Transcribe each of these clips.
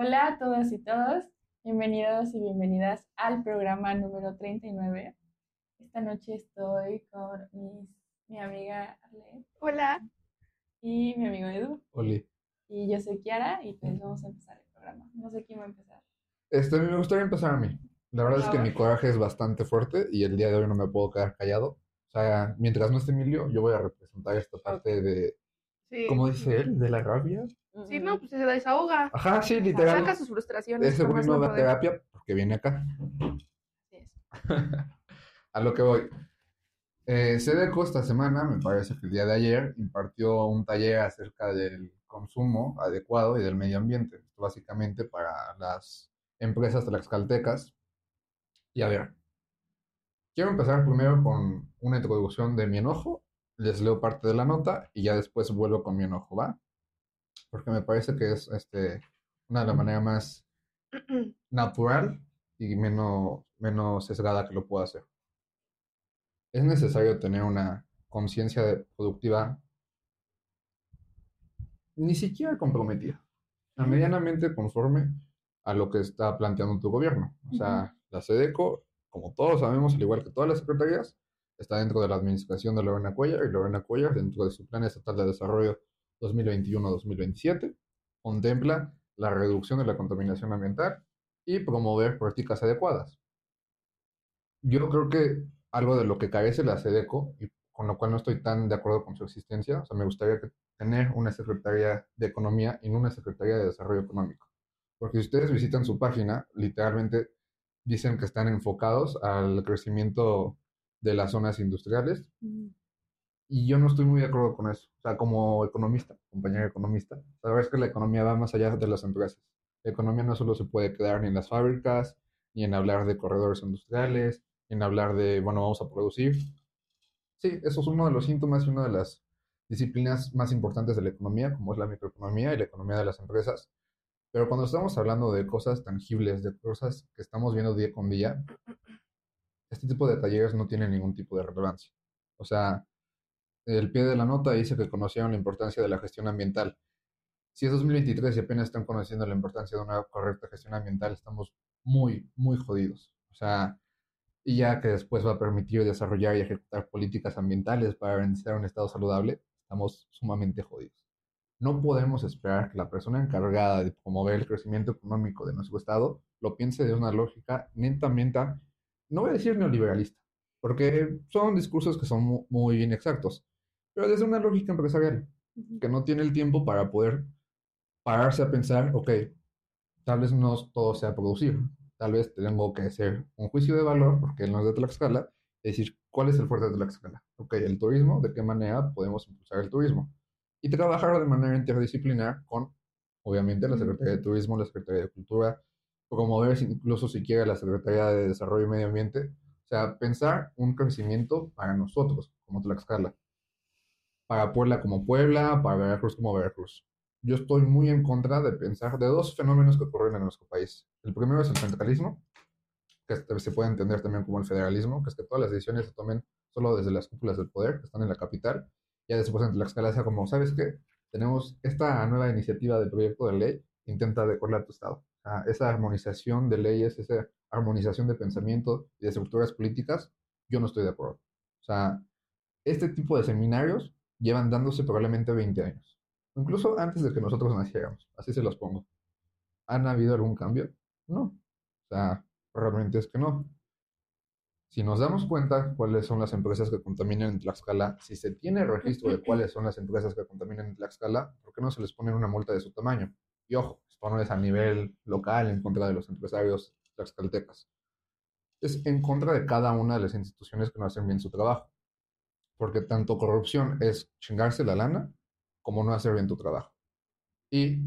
Hola a todas y todos, bienvenidos y bienvenidas al programa número 39. Esta noche estoy con mis- mi amiga Arlette Hola. y mi amigo Edu. Oli. Y yo soy Kiara y pues vamos a empezar el programa. No sé quién va a empezar. Este, me gustaría empezar a mí. La verdad es que A mi coraje es bastante fuerte y el día de hoy no me puedo quedar callado. O sea, mientras no esté Emilio, yo voy a representar esta parte de, Sí. ¿cómo dice él? ¿De la rabia? Sí, no, pues se desahoga. Ajá, sí, literal. Saca sus frustraciones. Güey más no terapia porque viene acá. Así es. A lo que voy. Eh, esta semana, me parece que el día de ayer, impartió un taller acerca del consumo adecuado y del medio ambiente. Básicamente para las empresas tlaxcaltecas. Y a ver, quiero empezar primero con una introducción de mi enojo. Les leo parte de la nota y ya después vuelvo con mi enojo, ¿va? Porque me parece que es este, una de las maneras más natural y menos, menos sesgada que lo puedo hacer. Es necesario tener una conciencia productiva. Ni siquiera comprometida, sea, medianamente conforme a lo que está planteando tu gobierno. O sea, la SEDECO, como todos sabemos, al igual que todas las secretarías, está dentro de la administración de Lorena Cuellar y Lorena Cuellar, dentro de su Plan Estatal de Desarrollo 2021-2027, contempla la reducción de la contaminación ambiental y promover políticas adecuadas. Yo creo que algo de lo que carece la SEDECO, y con lo cual no estoy tan de acuerdo con su existencia, o sea, me gustaría tener una Secretaría de Economía y no una Secretaría de Desarrollo Económico. Porque si ustedes visitan su página, literalmente dicen que están enfocados al crecimiento de las zonas industriales y yo no estoy muy de acuerdo con eso. O sea, como economista, compañero economista, la verdad es que la economía va más allá de las empresas. La economía no solo se puede quedar ni en las fábricas, ni en hablar de corredores industriales, ni en hablar de, bueno, vamos a producir. Sí, eso es uno de los síntomas y una de las disciplinas más importantes de la economía, como es la microeconomía y la economía de las empresas. Pero cuando estamos hablando de cosas tangibles, de cosas que estamos viendo día con día, este tipo de talleres no tienen ningún tipo de relevancia. O sea, el pie de la nota dice que conocieron la importancia de la gestión ambiental. Si es 2023 y apenas están conociendo la importancia de una correcta gestión ambiental, estamos muy, muy jodidos. O sea, y ya que después va a permitir desarrollar y ejecutar políticas ambientales para garantizar un estado saludable, estamos sumamente jodidos. No podemos esperar que la persona encargada de promover el crecimiento económico de nuestro estado lo piense de una lógica netamente, no voy a decir neoliberalista, porque son discursos que son mu- muy inexactos, pero desde una lógica empresarial, que no tiene el tiempo para poder pararse a pensar, ok, tal vez no todo sea producir, tal vez tengo que hacer un juicio de valor, porque no es de Tlaxcala, es decir, ¿cuál es el fuerte de Tlaxcala? Ok, el turismo, ¿de qué manera podemos impulsar el turismo? Y trabajar de manera interdisciplinar con, obviamente, la Secretaría de Turismo, la Secretaría de Cultura, promover incluso siquiera la Secretaría de Desarrollo y Medio Ambiente, o sea, pensar un crecimiento para nosotros, como Tlaxcala, para Puebla como Puebla, para Veracruz como Veracruz. Yo estoy muy en contra de pensar de dos fenómenos que ocurren en nuestro país. El primero es el centralismo, que se puede entender también como el federalismo, que es que todas las decisiones se tomen solo desde las cúpulas del poder, que están en la capital. Ya después en Tlaxcala sea como, ¿sabes qué? Tenemos esta nueva iniciativa de proyecto de ley intenta adecuarla a tu estado. Sea, esa armonización de leyes, esa armonización de pensamiento y de estructuras políticas, yo no estoy de acuerdo. O sea, este tipo de seminarios llevan dándose probablemente 20 años. Incluso antes de que nosotros naciéramos. Así se los pongo. ¿Han habido algún cambio? No. O sea, realmente es que no. Si nos damos cuenta cuáles son las empresas que contaminan en Tlaxcala, si se tiene registro de cuáles son las empresas que contaminan en Tlaxcala, ¿por qué no se les pone una multa de su tamaño? Y ojo, esto no es a nivel local en contra de los empresarios tlaxcaltecas. Es en contra de cada una de las instituciones que no hacen bien su trabajo. Porque tanto corrupción es chingarse la lana como no hacer bien tu trabajo. Y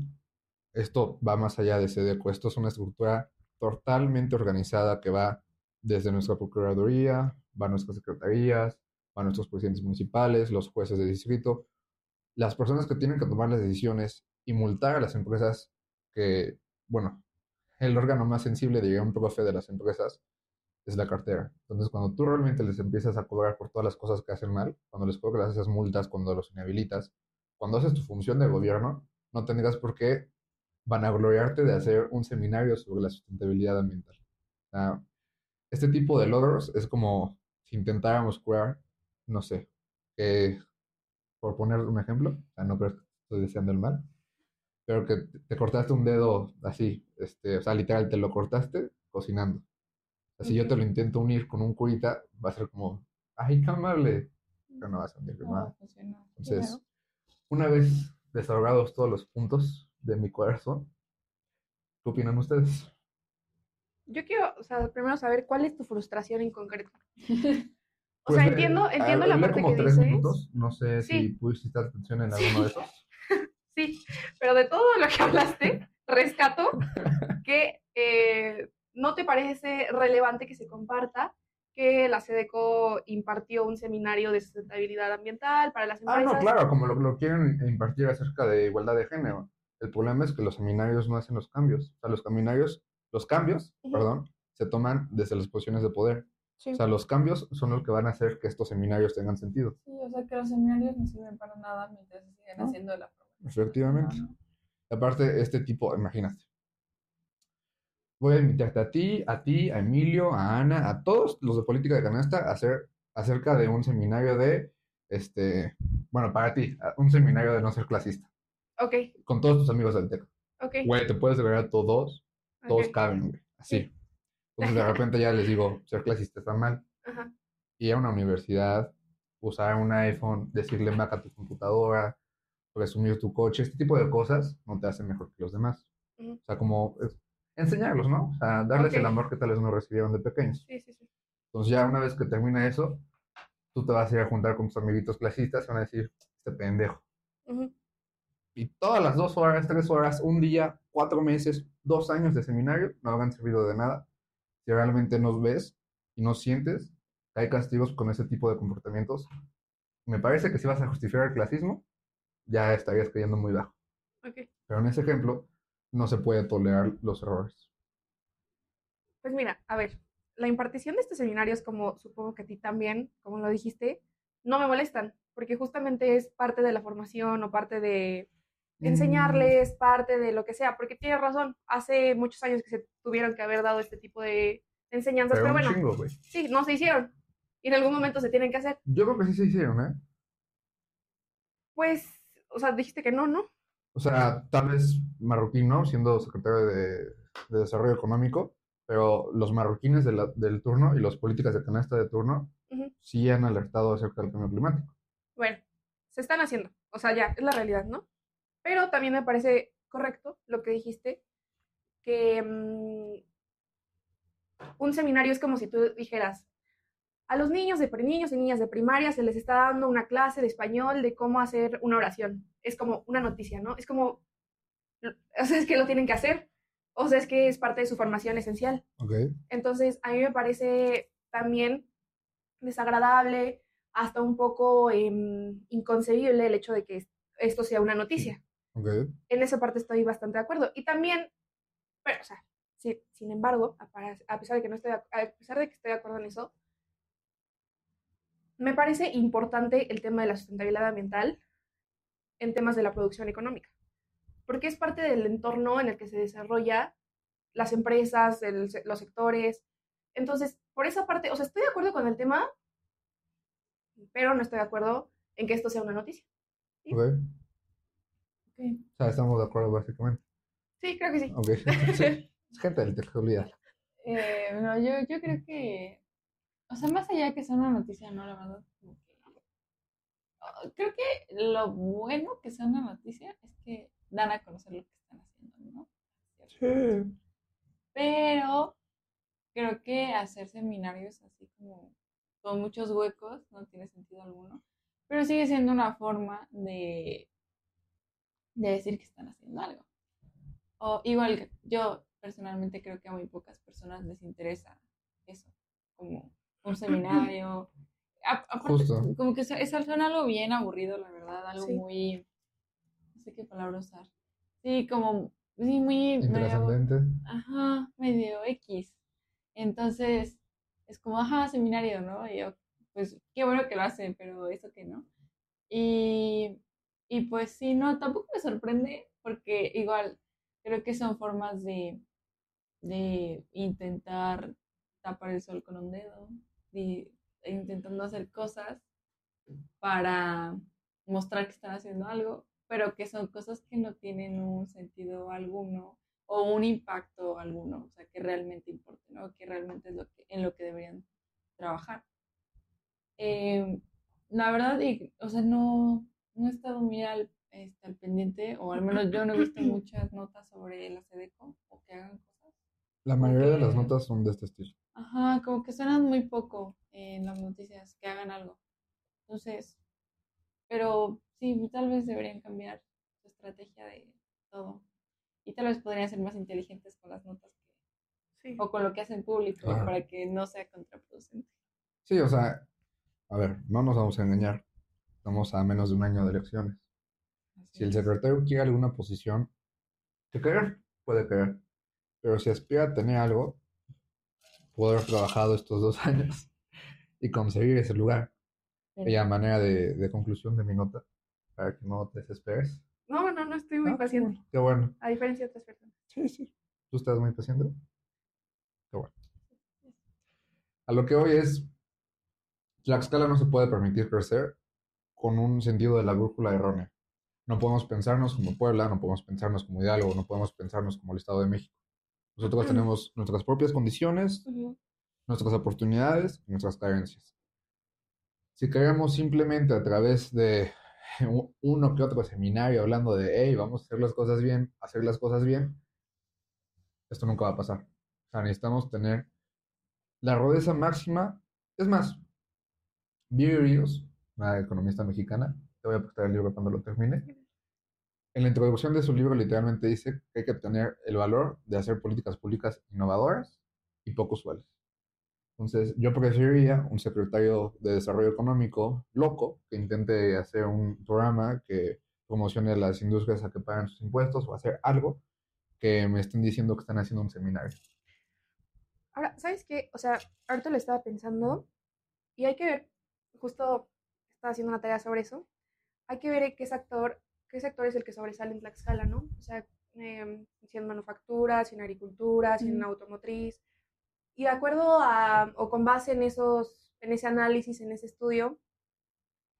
esto va más allá de SEDECO. Esto es una estructura totalmente organizada que va desde nuestra Procuraduría, va a nuestras secretarías, va a nuestros presidentes municipales, los jueces de distrito, las personas que tienen que tomar las decisiones y multar a las empresas que, bueno, el órgano más sensible, diría un profe de las empresas, es la cartera. Entonces, cuando tú realmente les empiezas a cobrar por todas las cosas que hacen mal, cuando les cobras esas multas, cuando los inhabilitas, cuando haces tu función de gobierno, no tendrás por qué vanagloriarte de hacer un seminario sobre la sustentabilidad ambiental. Este tipo de logros es como si intentáramos curar, no sé, que, por poner un ejemplo, o no creo que estoy deseando el mal, pero que te cortaste un dedo así, este, o sea, literal, te lo cortaste cocinando. Si yo te lo intento unir con un curita, va a ser como, ay, qué amable, pero no va a de No, nada. funciona. Entonces, Claro. una vez desahogados todos los puntos de mi corazón, ¿qué opinan ustedes? Yo quiero, o sea, primero saber cuál es tu frustración en concreto. O Pues, sea, eh, entiendo, entiendo la parte como que tres dices. minutos, no sé si Sí. pudiste prestar atención en Sí. alguno de esos. Sí, pero de todo lo que hablaste, rescato que eh, no te parece relevante que se comparta que la SEDECO impartió un seminario de sustentabilidad ambiental para las Ah, empresas. no, claro, como lo, lo quieren impartir acerca de igualdad de género. El problema es que los seminarios no hacen los cambios. O sea, los seminarios, los cambios, perdón, se toman desde las posiciones de poder. Sí. O sea, los cambios son los que van a hacer que estos seminarios tengan sentido. Sí, o sea que los seminarios no sirven para nada mientras se siguen No. haciendo la. Efectivamente. No, no. Aparte, este tipo, imagínate. Voy a invitarte a ti, a ti, a Emilio, a Ana, a todos los de política de canasta a hacer acerca de un seminario de, este, bueno, para ti, a- un seminario de no ser clasista, Ok, con todos tus amigos del TEC. ok. Güey, te puedes agregar todos, todos ok, caben, güey, así. Entonces de repente ya les digo, ser clasista está mal. ajá, Ir a una universidad, usar un iPhone, decirle Mac a tu computadora, presumir tu coche, este tipo de cosas no te hacen mejor que los demás. O sea, como enseñarlos, ¿no? O sea, darles el amor que tal vez no recibieron de pequeños. Sí, sí, sí. Entonces ya una vez que termina eso, tú te vas a ir a juntar con tus amiguitos clasistas y van a decir, este pendejo. Y todas las dos horas, tres horas, un día, cuatro meses, dos años de seminario no habrán servido de nada si realmente nos ves y no sientes que hay castigos con ese tipo de comportamientos. Me parece que si vas a justificar el clasismo, ya estarías cayendo muy bajo. ok. Pero en ese ejemplo, no se puede tolerar los errores. Pues mira, a ver, la impartición de estos seminarios, como supongo que a ti también, como lo dijiste, no me molestan, porque justamente es parte de la formación o parte de Mm, enseñarles, parte de lo que sea, porque tienes razón, hace muchos años que se tuvieron que haber dado este tipo de enseñanzas, Pero bueno, chingo, sí, no se hicieron. Y en algún momento se tienen que hacer. Yo creo que sí se hicieron, ¿eh? Pues, o sea, dijiste que no, ¿no? O sea, tal vez marroquín, ¿no? Siendo secretario de, de Desarrollo Económico, pero los marroquines de la- del turno y las políticas de canasta de turno sí han alertado acerca del cambio climático. Bueno, se están haciendo. O sea, ya, es la realidad, ¿no? Pero también me parece correcto lo que dijiste, que mm, un seminario es como si tú dijeras, a los niños de niños y niñas de primaria se les está dando una clase de español de cómo hacer una oración. Es como una noticia, ¿no? Es como, o sea, es que lo tienen que hacer. O sea, es que es parte de su formación esencial. ¿Ok? Entonces, a mí me parece también desagradable, hasta un poco em, inconcebible el hecho de que esto sea una noticia. ¿Ok? En esa parte estoy bastante de acuerdo. Y también, pero, o sea, sin embargo, a, a pesar de que no estoy, ac- a pesar de que estoy de acuerdo en eso, me parece importante el tema de la sustentabilidad ambiental en temas de la producción económica, porque es parte del entorno en el que se desarrolla las empresas, el los sectores. Entonces, por esa parte, o sea, estoy de acuerdo con el tema, pero no estoy de acuerdo en que esto sea una noticia. ¿Ok? Ok. O sea, estamos de acuerdo básicamente. Sí, creo que sí. ¿Ok? Sí. Es gente del olvida. Eh, no, yo, yo creo que, o sea, más allá de que sea una noticia, no, la verdad, oh, creo que lo bueno que sea una noticia es que dan a conocer lo que están haciendo, ¿no? Sí. Pero creo que hacer seminarios así como con muchos huecos no tiene sentido alguno, pero sigue siendo una forma de, de decir que están haciendo algo. O igual yo personalmente creo que a muy pocas personas les interesa eso, como un seminario. A- aparte, Justo. como que es, suena algo bien aburrido, la verdad, algo Sí. muy, no sé qué palabra usar. Sí, como, sí, muy... medio-. Ajá, medio X. Entonces, es como, ajá, seminario, ¿no? Y yo, pues, qué bueno que lo hacen, pero eso que no. Y, y pues sí, no, tampoco me sorprende, porque igual, creo que son formas de, de intentar tapar el sol con un dedo, de, intentando hacer cosas para mostrar que están haciendo algo, pero que son cosas que no tienen un sentido alguno o un impacto alguno, o sea, que realmente importe, ¿no? Que realmente es lo que, en lo que deberían trabajar. Eh, la verdad, y, o sea, no, no he estado muy al, este, al pendiente, o al menos yo no he visto muchas notas sobre la SEDECO o que hagan cosas. La mayoría de las notas son de este estilo. Ajá, como que suenan muy poco en las noticias que hagan algo. Entonces, pero sí, tal vez deberían cambiar su estrategia de todo. Y tal vez podrían ser más inteligentes con las notas que, Sí. o con lo que hacen público para que no sea contraproducente. Sí, o sea, a ver, no nos vamos a engañar. Estamos a menos de un año de elecciones. Así Si el es. secretario quiere alguna posición, que querer, puede querer. Pero si aspira a tener algo, puede haber trabajado estos dos años y conseguir ese lugar. Pero- Y a manera de, de conclusión de mi nota, para que no te desesperes. No, no, no estoy muy Ah, paciente. bueno, Qué bueno. A diferencia de otras personas. Sí, sí. ¿Tú estás muy paciente? Qué bueno. A lo que hoy es, Tlaxcala no se puede permitir crecer con un sentido de la brújula errónea. No podemos pensarnos como Puebla, no podemos pensarnos como Hidalgo, no podemos pensarnos como el Estado de México. Nosotros tenemos nuestras propias condiciones, nuestras oportunidades nuestras carencias. Si queremos simplemente a través de uno que otro seminario hablando de, hey, vamos a hacer las cosas bien, hacer las cosas bien, esto nunca va a pasar. O sea, necesitamos tener la rudeza máxima. Es más, Vivi Ríos, una economista mexicana, te voy a prestar el libro cuando lo termine. En la introducción de su libro literalmente dice que hay que tener el valor de hacer políticas públicas innovadoras y poco usuales. Entonces, yo preferiría un secretario de Desarrollo Económico loco que intente hacer un programa que promocione a las industrias a que paguen sus impuestos o hacer algo que me estén diciendo que están haciendo un seminario. Ahora, ¿sabes qué? O sea, ahorita lo estaba pensando y hay que ver, justo estaba haciendo una tarea sobre eso, hay que ver qué sector, qué sector es el que sobresale en Tlaxcala, ¿no? O sea, em, si en manufactura, si en agricultura, si en automotriz. Y de acuerdo a, o con base en esos, en ese análisis, en ese estudio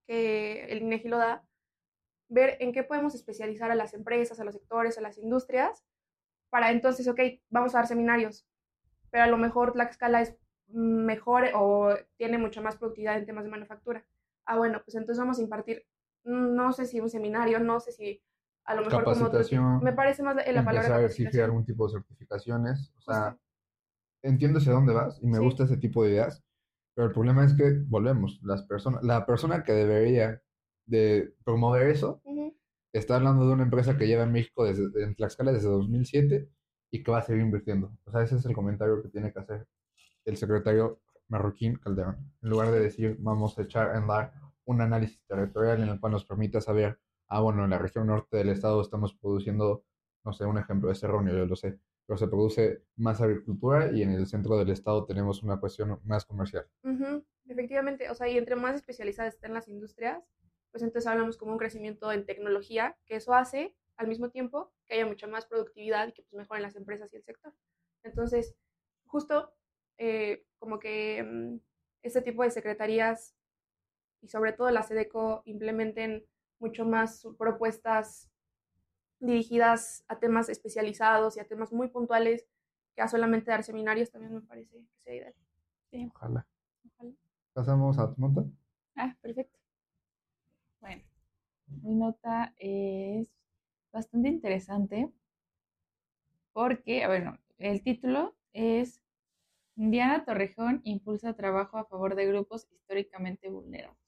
que el INEGI lo da, ver en qué podemos especializar a las empresas, a los sectores, a las industrias, para entonces, ok, vamos a dar seminarios, pero a lo mejor Tlaxcala es mejor o tiene mucha más productividad en temas de manufactura. Ah, bueno, pues entonces vamos a impartir, no sé si un seminario, no sé si a lo mejor como otro- Capacitación, me parece más la, la palabra a exigir capacitación. algún tipo de certificaciones. O sea, Justo. entiendo hacia dónde vas y me Sí. gusta ese tipo de ideas, pero el problema es que volvemos, las personas, la persona que debería de promover eso Ujú. está hablando de una empresa que lleva en México desde en Tlaxcala desde 2007 y que va a seguir invirtiendo. O sea, ese es el comentario que tiene que hacer el secretario Marroquín Calderón. En lugar de decir, vamos a echar a andar un análisis territorial en el cual nos permita saber, ah, bueno, en la región norte del estado estamos produciendo, no sé, un ejemplo, es erróneo, yo lo sé, pero se produce más agricultura y en el centro del estado tenemos una cuestión más comercial. Efectivamente, o sea, y entre más especializadas estén las industrias, pues entonces hablamos como un crecimiento en tecnología, que eso hace al mismo tiempo que haya mucha más productividad y que pues mejoren las empresas y el sector. Entonces, justo eh, como que mm, este tipo de secretarías y sobre todo la SEDECO implementen mucho más propuestas dirigidas a temas especializados y a temas muy puntuales que a solamente dar seminarios también me parece que sea ideal. Sí, Ojalá. ojalá. Pasamos a tu nota. Ah, perfecto. Bueno, mi nota es bastante interesante porque, bueno, el título es Diana Torrejón impulsa trabajo a favor de grupos históricamente vulnerados.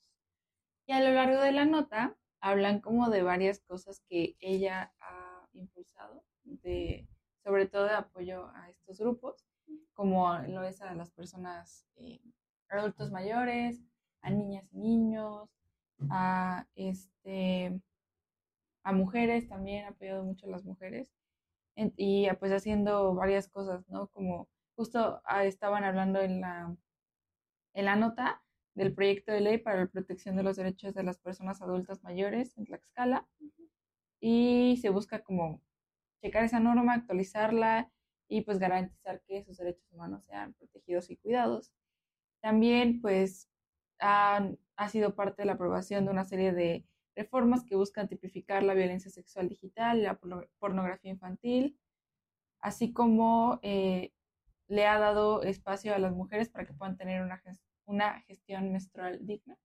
Y a lo largo de la nota hablan como de varias cosas que ella ha impulsado, de, sobre todo de apoyo a estos grupos, como lo es a las personas eh, adultos mayores, a niñas y niños, a este a mujeres también, ha apoyado mucho a las mujeres en- y pues haciendo varias cosas, ¿no? Como justo ah, estaban hablando en la en la nota del proyecto de ley para la protección de los derechos de las personas adultas mayores en Tlaxcala y se busca como checar esa norma, actualizarla y pues garantizar que sus derechos humanos sean protegidos y cuidados. También pues han, ha sido parte de la aprobación de una serie de reformas que buscan tipificar la violencia sexual digital y la pornografía infantil, así como eh, le ha dado espacio a las mujeres para que puedan tener una, una gestión menstrual digna.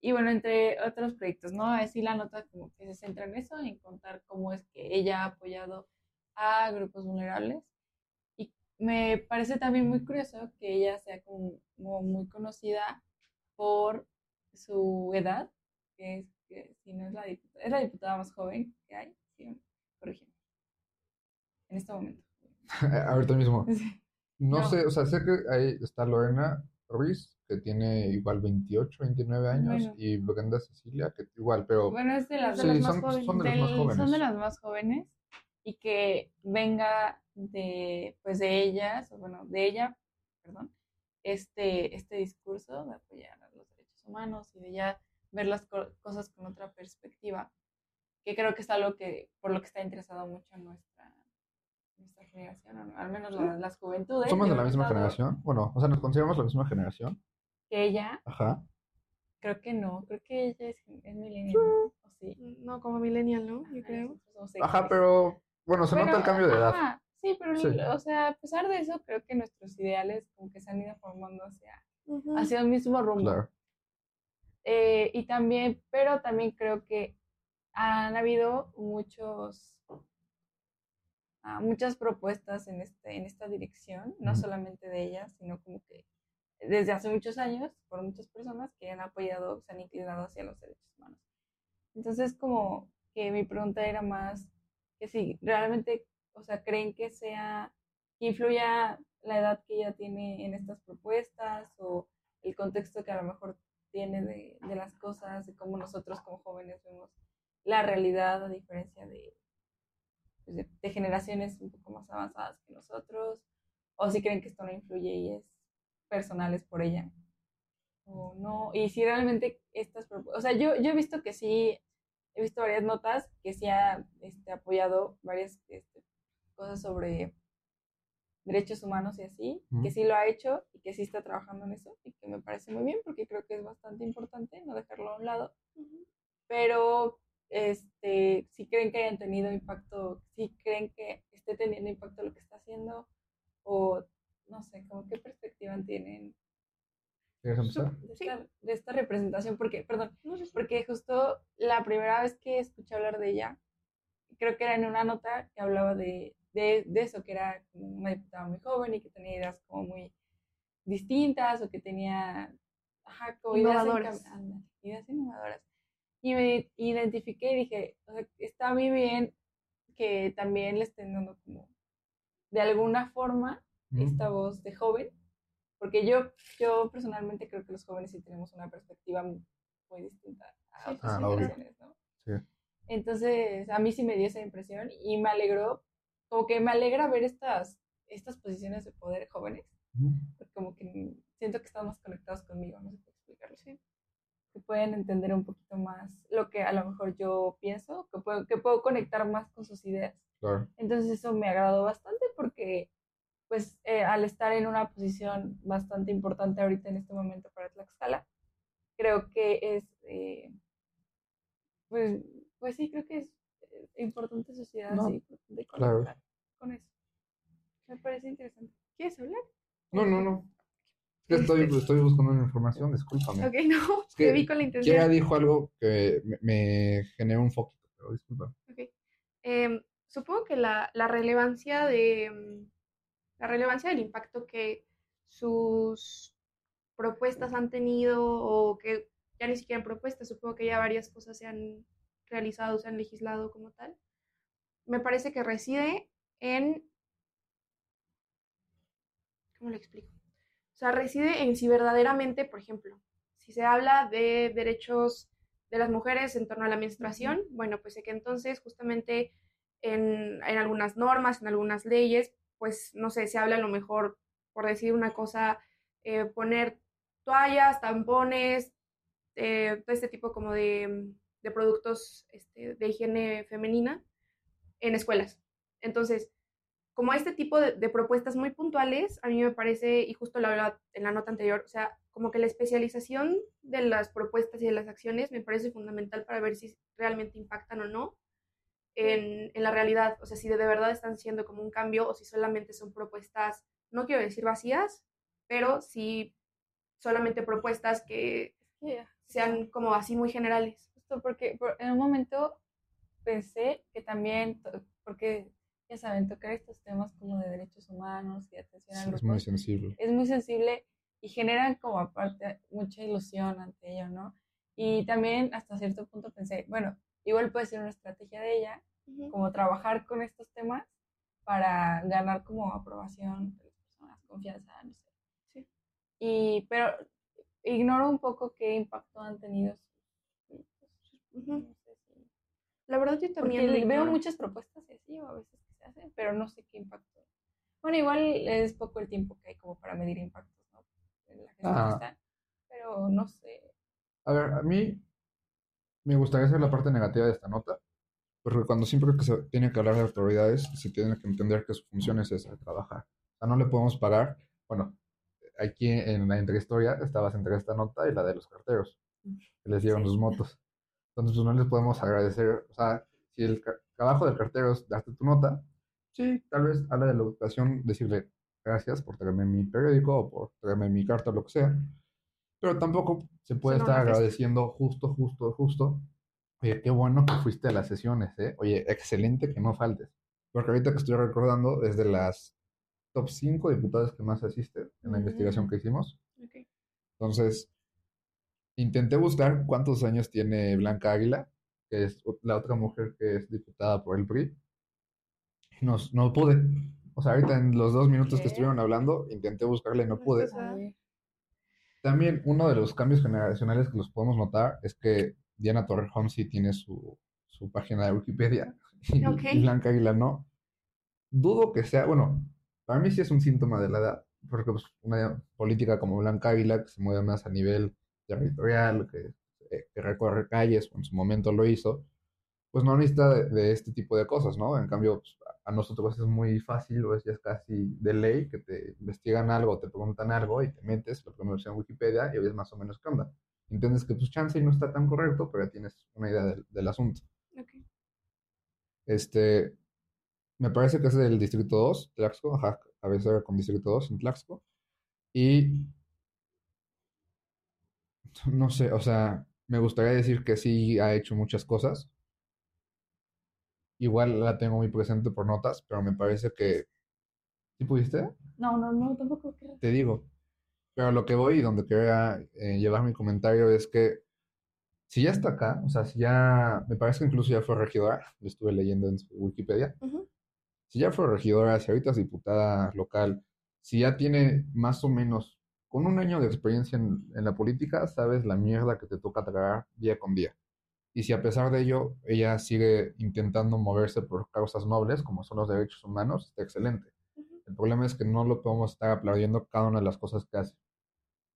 Y bueno, entre otros proyectos, ¿no? Así la nota como que se centra en eso, en contar cómo es que ella ha apoyado a grupos vulnerables. Y me parece también muy curioso que ella sea como, muy conocida por su edad, que es que si no es la diputada, es la diputada más joven que hay, sí, en este momento. Ahorita mismo. No, sé, o sea, sé que ahí está Lorena Ruiz, que tiene igual 28, 29 años, y Brenda Cecilia, que igual, pero... Bueno, es de las, más jóvenes. Son de las más jóvenes. Son de las más jóvenes, y que venga de, pues de ellas, o bueno, de ella, perdón, este, este discurso de apoyar a los derechos humanos y de ya ver las cosas con otra perspectiva, que creo que es algo que, por lo que está interesado mucho nuestra, nuestra generación, al menos las, juventudes. ¿Somos de la misma generación? Bueno, o sea, ¿nos consideramos la misma generación? Que ella. Ajá. Creo que no, creo que ella es, es millennial. No, como millennial, ¿no? Yo creo. Ajá, pero bueno, se nota el cambio de edad. Sí, pero, o sea, a pesar de eso, creo que nuestros ideales como que se han ido formando hacia, hacia el mismo rumbo. Claro. Eh, y también, pero también creo que han habido muchos, ah, muchas propuestas en, este, en esta dirección, no solamente de ellas, sino como que desde hace muchos años, por muchas personas que han apoyado, se han inclinado hacia los derechos humanos. Entonces, como que mi pregunta era más que si realmente, o sea, creen que sea, que influya la edad que ella tiene en estas propuestas o el contexto que a lo mejor tiene de, de las cosas, de cómo nosotros como jóvenes vemos la realidad a diferencia de, pues, de, generaciones un poco más avanzadas que nosotros, o si creen que esto no influye y es personal, es por ella, o no, y si realmente estas propuestas, o sea, yo, yo he visto que sí, he visto varias notas que sí ha este, apoyado varias este, cosas sobre derechos humanos y así, que sí lo ha hecho y que sí está trabajando en eso y que me parece muy bien porque creo que es bastante importante no dejarlo a un lado. Pero este, si creen que hayan tenido impacto, si creen que esté teniendo impacto lo que está haciendo o no sé, como qué perspectiva tienen de esta, de esta, representación, porque, perdón, porque justo la primera vez que escuché hablar de ella, creo que era en una nota que hablaba de, de, de, eso, que era una diputada muy joven y que tenía ideas como muy distintas o que tenía ajá, como innovadoras. Ideas, innovadoras. Y me identifiqué y dije, o sea, está muy bien que también le estén dando como, de alguna forma, esta voz de joven, porque yo, yo personalmente creo que los jóvenes sí tenemos una perspectiva muy, distinta a otras ah, generaciones, ¿no? Sí. Entonces, a mí sí me dio esa impresión y me alegró como que me alegra ver estas, estas posiciones de poder jóvenes, porque como que siento que están más conectados conmigo, no sé cómo explicarlo, ¿sí? que pueden entender un poquito más lo que a lo mejor yo pienso, que puedo, que puedo conectar más con sus ideas. Claro. Entonces eso me agradó bastante porque pues eh, al estar en una posición bastante importante ahorita en este momento para Tlaxcala, creo que es, eh, pues, pues sí, creo que es eh, importante sociedad, sí, de conectar con eso. Me parece interesante. ¿Quieres hablar? No, no, no. Estoy, estoy buscando información, discúlpame. Ok, no, es que vi con la intención. Ella dijo algo que me, generó un foquito, pero disculpa. Ok. Em, supongo que la, la relevancia de mm, la relevancia del impacto que sus propuestas han tenido o que ya ni siquiera propuestas, supongo que ya varias cosas se han realizado, se han legislado como tal, me parece que reside en ¿Cómo lo explico? O sea, reside en si verdaderamente, por ejemplo, si se habla de derechos de las mujeres en torno a la menstruación, bueno, pues sé que entonces justamente en, algunas normas, en algunas leyes, pues no sé, se habla a lo mejor, por decir una cosa, eh, poner toallas, tampones, eh, todo este tipo como de, de productos este, de higiene femenina en escuelas. Entonces, como este tipo de, propuestas muy puntuales, a mí me parece, y justo lo hablaba en la nota anterior, o sea, como que la especialización de las propuestas y de las acciones me parece fundamental para ver si realmente impactan o no en, en la realidad, o sea, si de verdad están siendo como un cambio o si solamente son propuestas, no quiero decir vacías, pero sí solamente propuestas que sean como así muy generales. Justo porque por- en un momento pensé que también, porque ya saben, tocar estos temas como de derechos humanos y atención a Sí, es grupos muy sensible. es muy sensible y generan como aparte mucha ilusión ante ello, ¿no? Y también hasta cierto punto pensé, bueno, igual puede ser una estrategia de ella, como trabajar con estos temas para ganar como aprobación de las personas, confianza, no sé. Sí. Y, pero ignoro un poco qué impacto han tenido sus sé si- La verdad yo porque también lo veo ignoro. muchas propuestas y así, o a veces que se hacen, pero no sé qué impacto. Bueno, igual es poco el tiempo que hay como para medir impactos, ¿no? En la gestión Ah. esta, pero no sé. A ver, a mí me gustaría hacer la parte negativa de esta nota, porque cuando siempre que se tiene que hablar de autoridades, se tiene que entender que su función es esa, trabajar. O sea, no le podemos pagar, bueno, aquí en la entrehistoria estabas entre esta nota y la de los carteros, que les dieron Sí. sus motos. Entonces, pues no les podemos agradecer, o sea, si el trabajo del cartero es darte tu nota, sí, tal vez a la de la educación decirle gracias por traerme mi periódico o por traerme mi carta, lo que sea, pero tampoco se puede estar agradeciendo justo, justo, justo. Oye, qué bueno que fuiste a las sesiones, ¿eh? Oye, excelente que no faltes. Porque ahorita que estoy recordando, es de las top 5 diputadas que más asisten en la investigación Mm. que hicimos. Entonces, intenté buscar cuántos años tiene Blanca Águila, que es la otra mujer que es diputada por el PRI. No, no pude. O sea, ahorita en los dos minutos que estuvieron hablando, intenté buscarle y no No pude. También uno de los cambios generacionales que los podemos notar es que Diana Torrejón sí tiene su, su página de Wikipedia y, Blanca Águila no. Dudo que sea, bueno, para mí sí es un síntoma de la edad, porque pues, una política como Blanca Águila, que se mueve más a nivel territorial, que, eh, que recorre calles, o en su momento lo hizo, pues no necesita de, de este tipo de cosas, ¿no? En cambio, pues, a nosotros es muy fácil, o es ya es casi de ley, que te investigan algo, te preguntan algo y te metes, lo primero es en Wikipedia y ves más o menos qué onda. Entiendes que pues chance no está tan correcto, pero ya tienes una idea del, del asunto. Este, me parece que es del Distrito 2, Tlaxco, ajá, cabecera con Distrito 2 en Tlaxco. Y no sé, o sea, me gustaría decir que sí ha hecho muchas cosas. Igual la tengo muy presente por notas, pero me parece que... ¿Sí pudiste? No, no, no, tampoco creo. Te digo. Pero lo que voy y donde quería eh, llevar mi comentario es que si ya está acá, o sea, si ya, me parece que incluso ya fue regidora, lo estuve leyendo en su Wikipedia, si ya fue regidora, si ahorita es diputada local, si ya tiene más o menos, con un año de experiencia en, en la política, sabes la mierda que te toca tragar día con día. Y si a pesar de ello ella sigue intentando moverse por causas nobles, como son los derechos humanos, está excelente. El problema es que no lo podemos estar aplaudiendo cada una de las cosas que hace.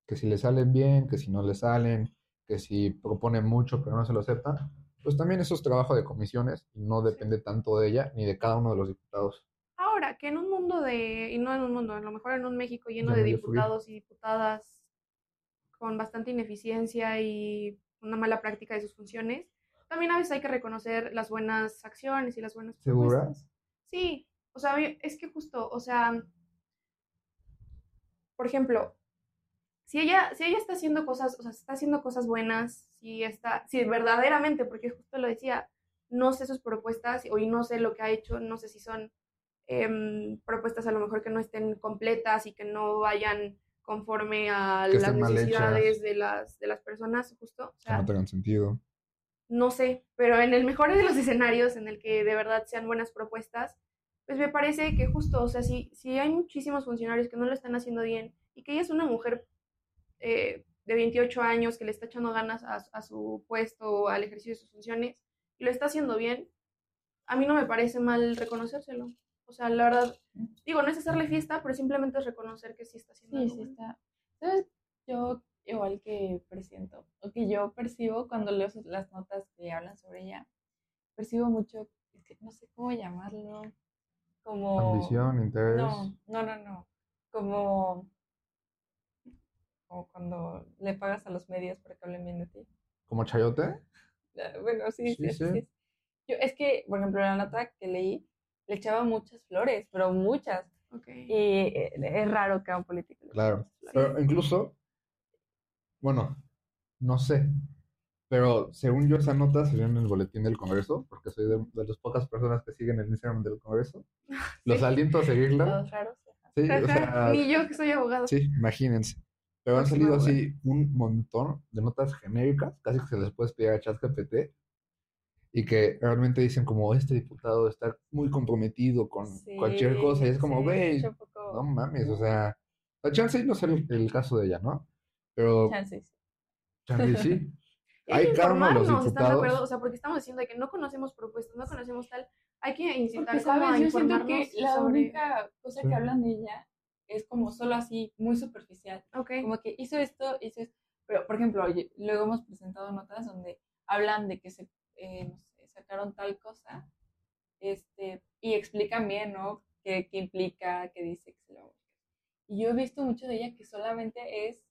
Que si le salen bien, que si no le salen, que si propone mucho pero no se lo acepta, pues también eso es trabajo de comisiones y no depende tanto de ella ni de cada uno de los diputados. Ahora, que en un mundo de, y no en un mundo, a lo mejor en un México lleno de medio frío. diputados y diputadas con bastante ineficiencia y una mala práctica de sus funciones, también a veces hay que reconocer las buenas acciones y las buenas ¿Segura? propuestas. Sí, o sea, es que justo, o sea, por ejemplo, si ella, si ella está haciendo cosas, o sea, está haciendo cosas buenas, si está, si verdaderamente, porque justo lo decía, no sé sus propuestas, hoy no sé lo que ha hecho, no sé si son em, propuestas a lo mejor que no estén completas y que no vayan conforme a las necesidades de las, de las personas, justo. O Que sea, no tengan sentido. no sé, pero en el mejor de los escenarios en el que de verdad sean buenas propuestas, pues me parece que justo, o sea, si, si hay muchísimos funcionarios que no lo están haciendo bien y que ella es una mujer eh, de 28 años que le está echando ganas a, a su puesto o al ejercicio de sus funciones y lo está haciendo bien, a mí no me parece mal reconocérselo. O sea, la verdad, digo, no es hacerle fiesta, pero simplemente es reconocer que sí está haciendo Sí, algo sí está. ¿Sabes? Yo, igual que presiento, o que yo percibo cuando leo las notas que hablan sobre ella, percibo mucho, es que no sé cómo llamarlo, como... Ambición, interés. No, no, no, no. Como, como cuando le pagas a los medios para que hablen bien de ti. ¿Como chayote? Ah, Bueno, sí, Sí, sí, sí. sí. Yo, es que, por ejemplo, la nota que leí, le echaba muchas flores, pero muchas. Ok. Y eh, es raro que a un político le Claro. Pero incluso, bueno, no sé, pero según yo esa nota salió en el boletín del Congreso, porque soy de, de las pocas personas que siguen el Instagram del Congreso. Los aliento a seguirla. Todos raros. Sí, o sea, Ni yo que soy abogado. sí, imagínense. Pero han Próxima salido así un montón de notas genéricas, casi que se les puede pedir a ChatGPT, y que realmente dicen como este diputado está muy comprometido con cualquier Sí, cosa, y es como, sí, güey, poco- no mames, o sea, la chance no es el, el caso de ella, ¿no? Pero chances. chance sí. Hay que Hay de los ¿estás de acuerdo? O diputados. sea, porque estamos diciendo que no conocemos propuestas, no conocemos tal. Hay que incitar Porque, como a ¿sabes? Yo siento que la sobre... única cosa Sí. que hablan de ella es como solo así, muy superficial. Ok. Como que hizo esto, hizo esto. Pero, por ejemplo, oye, luego hemos presentado notas donde hablan de que se, eh, no sé, sacaron tal cosa este, y explican bien, ¿no? ¿Qué, qué implica, qué dice, que se lo Y yo he visto mucho de ella que solamente es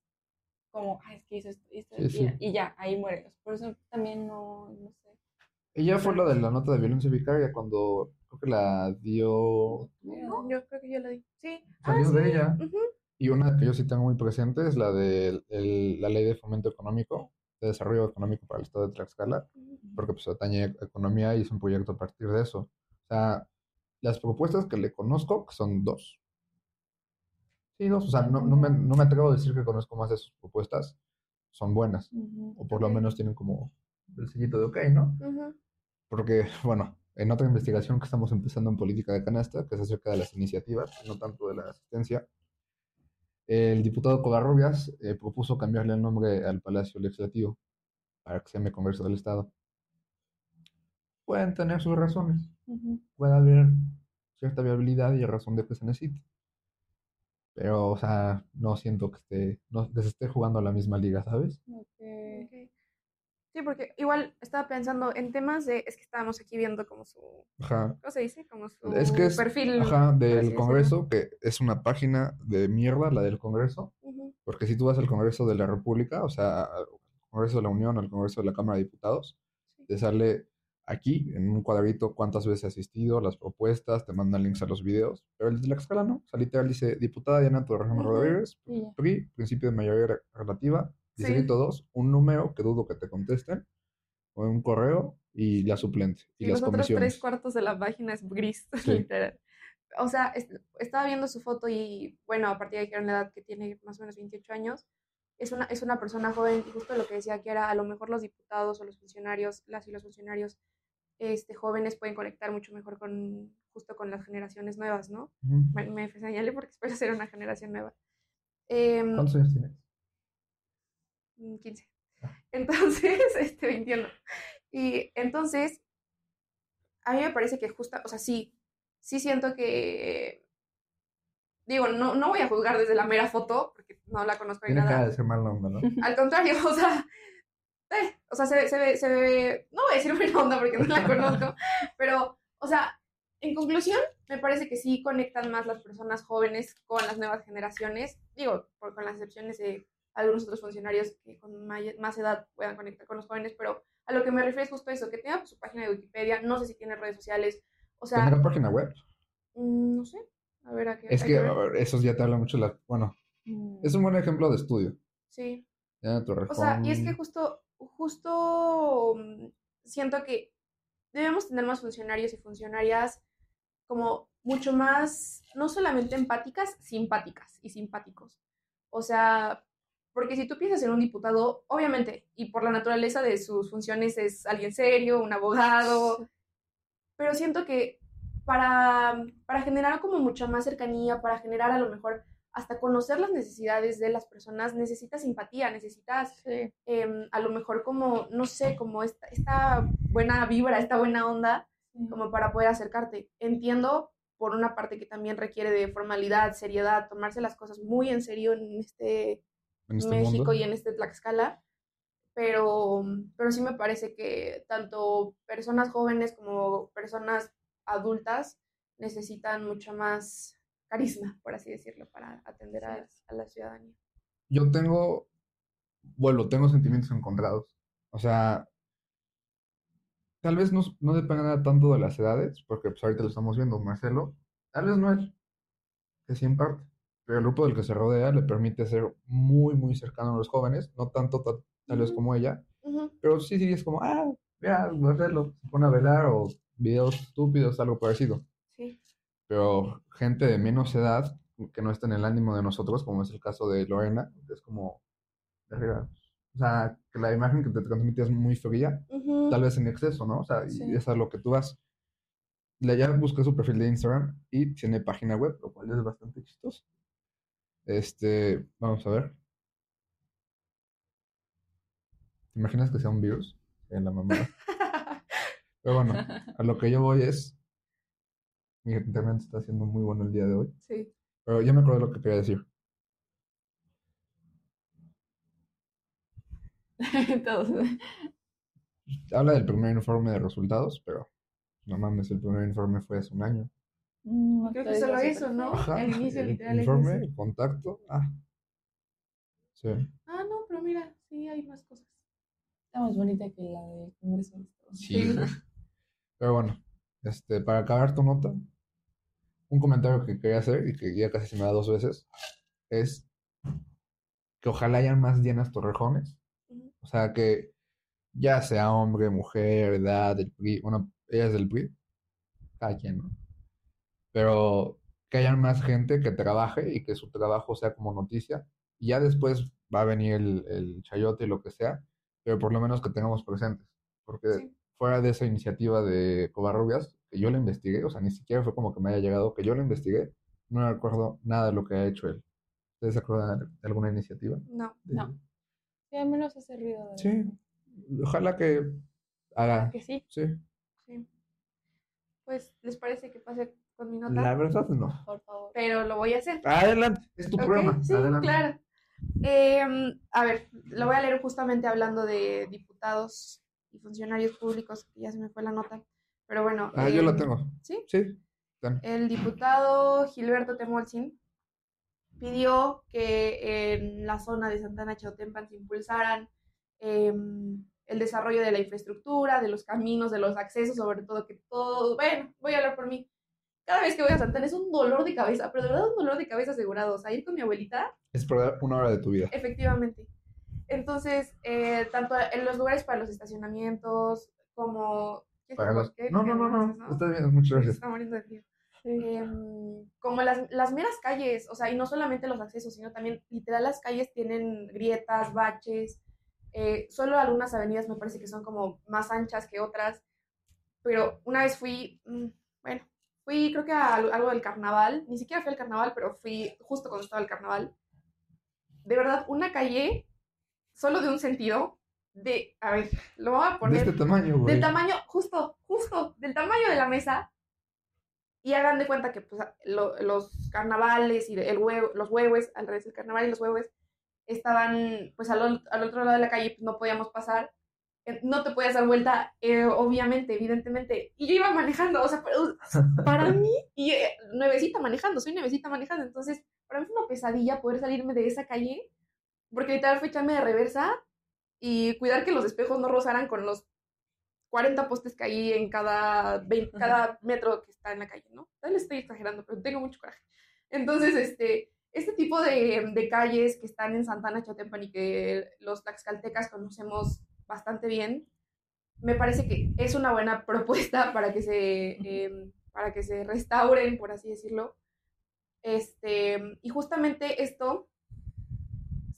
como, ah, es que hizo esto, esto, Sí, y, sí. y ya, ahí muere. Por eso también no, no sé. Ella fue la de la nota de violencia vicaria cuando creo que la dio. Yo creo que yo lo di. Sí. Salió ah, de sí. ella. Ujú. Y una que yo sí tengo muy presente es la de el- la ley de fomento económico, de desarrollo económico para el estado de Tlaxcala, porque pues atañe a economía y es un proyecto a partir de eso. O sea, las propuestas que le conozco, que son dos. Sí, dos. O sea, no, no, me, no me atrevo a decir que conozco más de sus propuestas. Son buenas. O por lo menos tienen como el sellito de ok, ¿no? Ujú. Porque, bueno, en otra investigación que estamos empezando en política de canasta, que es acerca de las iniciativas, no tanto de la asistencia, el diputado Covarrubias eh, propuso cambiarle el nombre al Palacio Legislativo para que se llame Congreso del Estado. Pueden tener sus razones, Ujú. puede haber cierta viabilidad y razón de que se necesite. Pero, o sea, no siento que, esté, no, que se esté jugando a la misma liga, ¿sabes? Ok. Ok. Sí, porque igual estaba pensando en temas de, es que estábamos aquí viendo como su, Ajá. ¿cómo se dice? Como su Es que es perfil. ajá, del. Congreso, que es una página de mierda, la del Congreso, porque si tú vas al Congreso de la República, o sea, al Congreso de la Unión, al Congreso de la Cámara de Diputados, Sí. te sale aquí en un cuadrito cuántas veces has asistido, las propuestas, te mandan links a los videos, pero el de la escala no, o sea, literal dice diputada Diana Torrejón Ujú. Rodríguez, Y ya. PRI, principio de mayoría re- relativa, 2, un número que dudo que te contesten, o un correo y la suplente y Y las los otros comisiones. tres cuartos de la página es gris, Sí. literal. O sea, est- estaba viendo su foto y, bueno, a partir de dijeron la edad que tiene más o menos 28 años, es una, es una persona joven y justo lo que decía que era, a lo mejor los diputados o los funcionarios, las y los funcionarios este, jóvenes pueden conectar mucho mejor con, justo con las generaciones nuevas, ¿no? Ujú. Me, me señalé porque espero ser una generación nueva. Em, ¿Cuántos años tienes? Mm, 15. Entonces, este, 21. Y entonces, a mí me parece que justa, o sea, sí, sí siento que, digo, no, no voy a juzgar desde la mera foto, porque no la conozco ni nada. de ser mal onda, ¿no? Al contrario, o sea, eh, o sea, se, ve- se, ve, se ve, no voy a decir buena onda porque no la conozco, pero, o sea, en conclusión, me parece que sí conectan más las personas jóvenes con las nuevas generaciones, digo, por, con las excepciones de algunos otros funcionarios que con más edad puedan conectar con los jóvenes, pero a lo que me refiero es justo eso, que tenga su página de Wikipedia, no sé si tiene redes sociales, o sea, ¿Tiene página web? mm, no sé, a ver a qué. Es que, ver. a ver, eso ya te habla mucho. La, bueno, Mm. es un buen ejemplo de estudio. Sí. Torrejón. O sea, y es que justo, justo mm, siento que debemos tener más funcionarios y funcionarias como mucho más, no solamente empáticas, simpáticas y simpáticos. O sea, porque si tú piensas en un diputado, obviamente, y por la naturaleza de sus funciones es alguien serio, un abogado, pero siento que para, para generar como mucha más cercanía, para generar a lo mejor hasta conocer las necesidades de las personas, necesitas simpatía, necesitas Sí. em, a lo mejor como, no sé, como esta, esta buena vibra, esta buena onda, sí. como para poder acercarte. Entiendo por una parte que también requiere de formalidad, seriedad, tomarse las cosas muy en serio en este en este México mundo. y en este Tlaxcala, pero, pero sí me parece que tanto personas jóvenes como personas adultas necesitan mucho más carisma, por así decirlo, para atender a, Sí. a la ciudadanía. Yo tengo, bueno, tengo sentimientos encontrados. O sea, tal vez no, no dependa tanto de las edades, porque pues ahorita lo estamos viendo, Marcelo, tal vez no él, que sí en parte, el grupo del que se rodea le permite ser muy, muy cercano a los jóvenes, no tanto ta- tal vez como ella, pero sí, sí, es como, ah, vea, Marcelo, se pone a velar o videos estúpidos, algo parecido. Sí. Pero gente de menos edad, que no está en el ánimo de nosotros, como es el caso de Lorena, es como, verga, o sea, que la imagen que te transmite es muy fría, tal vez en exceso, ¿no? O sea, y Sí. es a lo que tú vas. Le ya busqué su perfil de Instagram y tiene página web, lo cual es bastante chistoso. Este, vamos a ver. ¿Te imaginas que sea un virus? En la mamá. Pero bueno, a lo que yo voy es. Mi internet está haciendo muy bueno el día de hoy. Sí. Pero ya me acuerdo lo que quería decir. Todos. Habla del primer informe de resultados, pero no mames, el primer informe fue hace un año. Mm, Creo que solo eso. ¿no? Ajá, El inicio el literal informe, el contacto. Ah, sí. Ah, no, pero mira, sí hay más cosas. Está más bonita que la del Congreso de Estados Sí. Pero bueno, este, para acabar tu nota, un comentario que quería hacer y que ya casi se me da dos veces es que ojalá hayan más llenas torrejones. O sea, que ya sea hombre, mujer, edad, del PRI, bueno, ella es del PRI, cada quien, ¿no? Pero que haya más gente que trabaje y que su trabajo sea como noticia. Y ya después va a venir el, el chayote y lo que sea, pero por lo menos que tengamos presentes. Porque Sí. fuera de esa iniciativa de Covarrubias, que yo la investigué, o sea, ni siquiera fue como que me haya llegado, que yo la investigué, no recuerdo nada de lo que ha hecho él. ¿Ustedes se acuerdan de alguna iniciativa? No. de- No. Sí, al menos hace ruido. de Sí, ojalá que haga. Que sí, Sí, Sí. Pues, ¿les parece que pase con mi nota? la verdad no. por favor. Pero lo voy a hacer. Adelante, es tu programa. Sí, Adelante. claro. Em, a ver, lo voy a leer justamente hablando de diputados y funcionarios públicos, que ya se me fue la nota. Pero bueno. Ah, yo la em, tengo. ¿Sí? Sí. ten. El diputado Gilberto Temolsin pidió que en la zona de Santana Chautempan se impulsaran em, el desarrollo de la infraestructura, de los caminos, de los accesos, sobre todo que todo, bueno, voy a hablar por mí. Cada vez que voy a Santana es un dolor de cabeza, pero de verdad un dolor de cabeza asegurado. O sea, ir con mi abuelita Es perder una hora de tu vida. Efectivamente. Entonces, eh, tanto en los lugares para los estacionamientos como... ¿qué Para los- ¿Qué? No, ¿Qué no, no, no. es, Está bien, muchas gracias. está muriendo de frío. Como las, las meras calles, o sea, y no solamente los accesos, sino también literal las calles tienen grietas, baches, eh, solo algunas avenidas me parece que son como más anchas que otras, pero una vez fui, mm, bueno, fui creo que a al- algo del carnaval, ni siquiera fui al carnaval, pero fui justo cuando estaba el carnaval. De verdad, una calle solo de un sentido, de, a ver, lo voy a De poner este tamaño, güey. del tamaño, justo, justo, del tamaño de la mesa. Y hagan de cuenta que pues, lo- los carnavales y el huevo, los huevos, al revés, el carnaval y los huevos, estaban pues al, al otro lado de la calle, pues no podíamos pasar. Eh, No te podías dar vuelta, eh, obviamente, evidentemente. Y yo iba manejando, o sea, para mí, y eh, nuevecita manejando, soy nuevecita manejando, entonces, para mí fue una pesadilla poder salirme de esa calle, porque literal fue echarme de reversa y cuidar que los espejos no rozaran con los 40 postes que hay en cada, 20 cada metro que está en la calle, ¿no? Tal vez estoy exagerando, pero tengo mucho coraje. Entonces, este, este tipo de, de calles que están en Santana, Chotempan y que los tlaxcaltecas conocemos bastante bien, me parece que es una buena propuesta para que se, eh, para que se restauren, por así decirlo. Este, y justamente esto,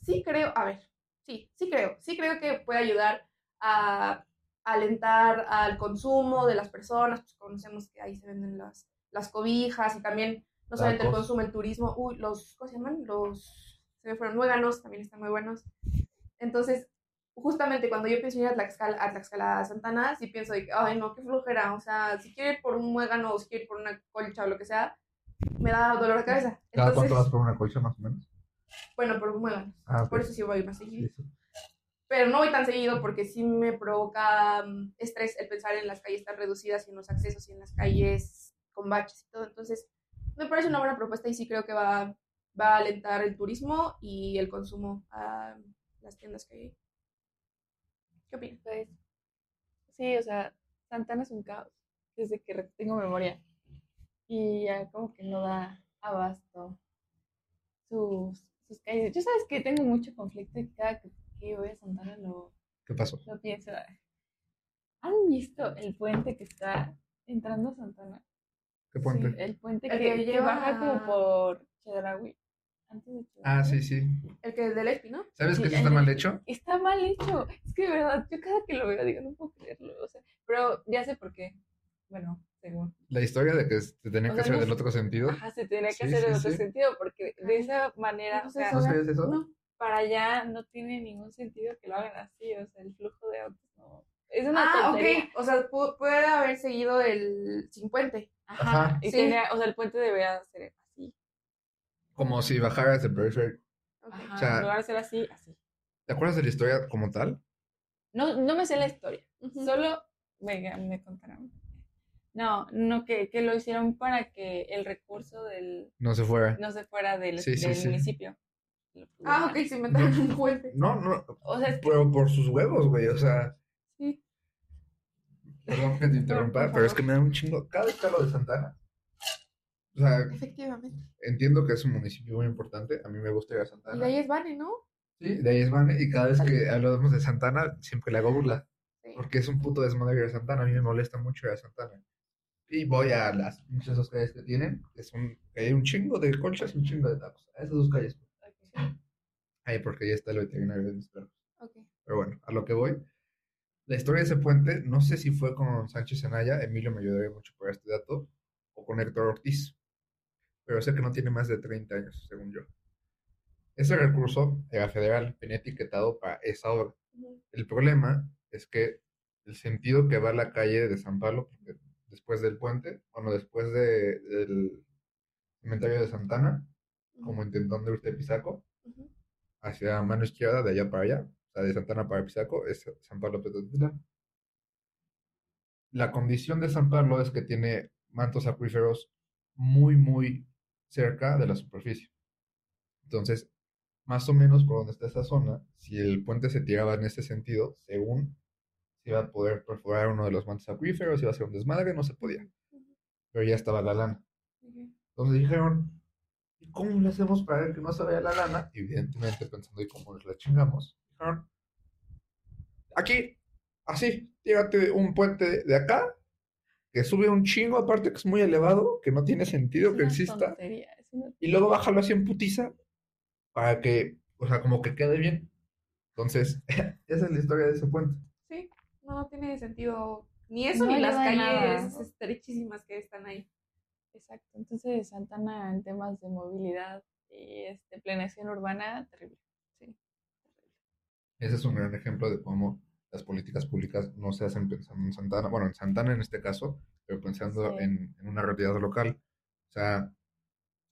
sí creo, a ver, sí, sí creo, sí creo que puede ayudar a alentar al consumo de las personas, pues conocemos que ahí se venden las, las cobijas y también no solamente el consumo, el turismo, uy, los, ¿cómo se llaman? Los, se me fueron muéganos, también están muy buenos. Entonces, justamente cuando yo pienso ir a Tlaxcala, a Tlaxcala Santana, sí pienso de que, ay, no, qué flojera, o sea, si quiero ir por un muégano o si quiero ir por una colcha o lo que sea, me da dolor de cabeza. ¿Cada cuánto vas por una colcha más o menos? bueno, por un muégano. Ah. Por eso sí voy más seguido pero no voy tan seguido porque sí me provoca mm, estrés el pensar en las calles tan reducidas y en los accesos y en las calles con baches y todo. Entonces, me parece una buena propuesta y sí creo que va, va a alentar el turismo y el consumo a las tiendas que hay. ¿Qué opinas? Pues, sí, o sea, Santana es un caos, desde que tengo memoria. Y ya como que no da abasto sus, sus calles. Yo sabes que tengo mucho conflicto y cada que, que voy a Santana lo, ¿Qué pasó? lo pienso. ¿Han visto el puente que está entrando a Santana? ¿Qué puente? Sí, el puente El que, que que lleva baja como por Chedraui. Antes de Ah, sí, sí. El que del ESPI, ¿no? ¿Sabes Sí, que sí está mal hecho? Está mal hecho. Es que de verdad, yo cada que lo veo digo, no puedo creerlo. O sea, pero ya sé por qué. Bueno, según. La historia de que se tenía O que sea, hacer no del otro sentido. Ajá, se tenía que Sí, hacer en sí, otro sí. sentido, porque de esa manera, o Entonces, sea, ¿No o sabías eso? No. para allá no tiene ningún sentido que lo hagan así. O sea, el flujo de autos no. Es una Ah, tontería. ok. O sea, pu- puede haber seguido el sin puente. Ajá. Ajá. Y Sí. tenía, o sea, el puente debería ser. Como si bajaras de. Ok. Ajá. O sea- en lugar de ser así, así. ¿Te acuerdas de la historia como tal? No, no me sé la historia. Ujú. Solo, venga, me contarán. No, no, que, que lo hicieron para que el recurso del No se fuera. no se fuera del, Sí, sí, del sí. municipio. Ah, ok, se inventaron un puente. No, no. O sea, es que Pero por sus huevos, güey. O sea, sí. perdón que te interrumpa, por pero es favor. que me da un chingo. Cada vez que hablo de Santana. O sea, Efectivamente. entiendo que es un municipio muy importante. A mí me gusta ir a Y Santana. de ahí es Vane, ¿no? Sí, de ahí es Vane. Y cada vez que hablamos de Santana, siempre le hago burla. Sí. Porque es un puto desmadre ir a Santana. A mí me molesta mucho ir a Santana. Y voy a las muchas dos calles que tienen, son, que hay un chingo de colchas y un chingo de tacos. A esas dos calles. Ahí porque ya está el veterinario de mis perros. Ok. Pero bueno, a lo que voy. La historia de ese puente, no sé si fue con Sánchez Anaya, Emilio me ayudaría mucho por este dato, o con Héctor Ortiz. Pero sé que no tiene más de 30 años, según yo. Ese recurso era federal, venía etiquetado para esa obra. El problema es que el sentido que va a la calle de San Pablo, después del puente, bueno, después de- del cementerio de Santana, como intentando irte a Pisaco, hacia mano izquierda, de allá para allá, o sea, de Santana para Pisaco, es San Pablo Petotitlán. La condición de San Pablo es que tiene mantos acuíferos muy, muy cerca de la superficie. Entonces, más o menos por donde está esa zona, si el puente se tiraba en ese sentido, según se iba a poder perforar uno de los mantos acuíferos, iba a ser un desmadre, no se podía. Pero ya estaba la lana. Entonces dijeron, ¿y cómo le hacemos para que no se vaya la lana? Evidentemente pensando, ¿y cómo nos la chingamos? Dijeron, aquí, así, tírate un puente de acá, que sube un chingo, aparte que es muy elevado, que no tiene sentido Es que una exista, tontería, es una- y luego bájalo así en putiza, para que, o sea, como que quede bien. Entonces, esa es la historia de ese puente. Sí, no tiene sentido ni eso No ni las calles nada. estrechísimas que están ahí. Exacto. Entonces, Santana en temas de movilidad y este, planeación urbana, terrible. Sí. Ese es un gran ejemplo de cómo las políticas públicas no se hacen pensando en Santana, bueno, en Santana en este caso, pero pensando Sí. en, en una realidad local. O sea,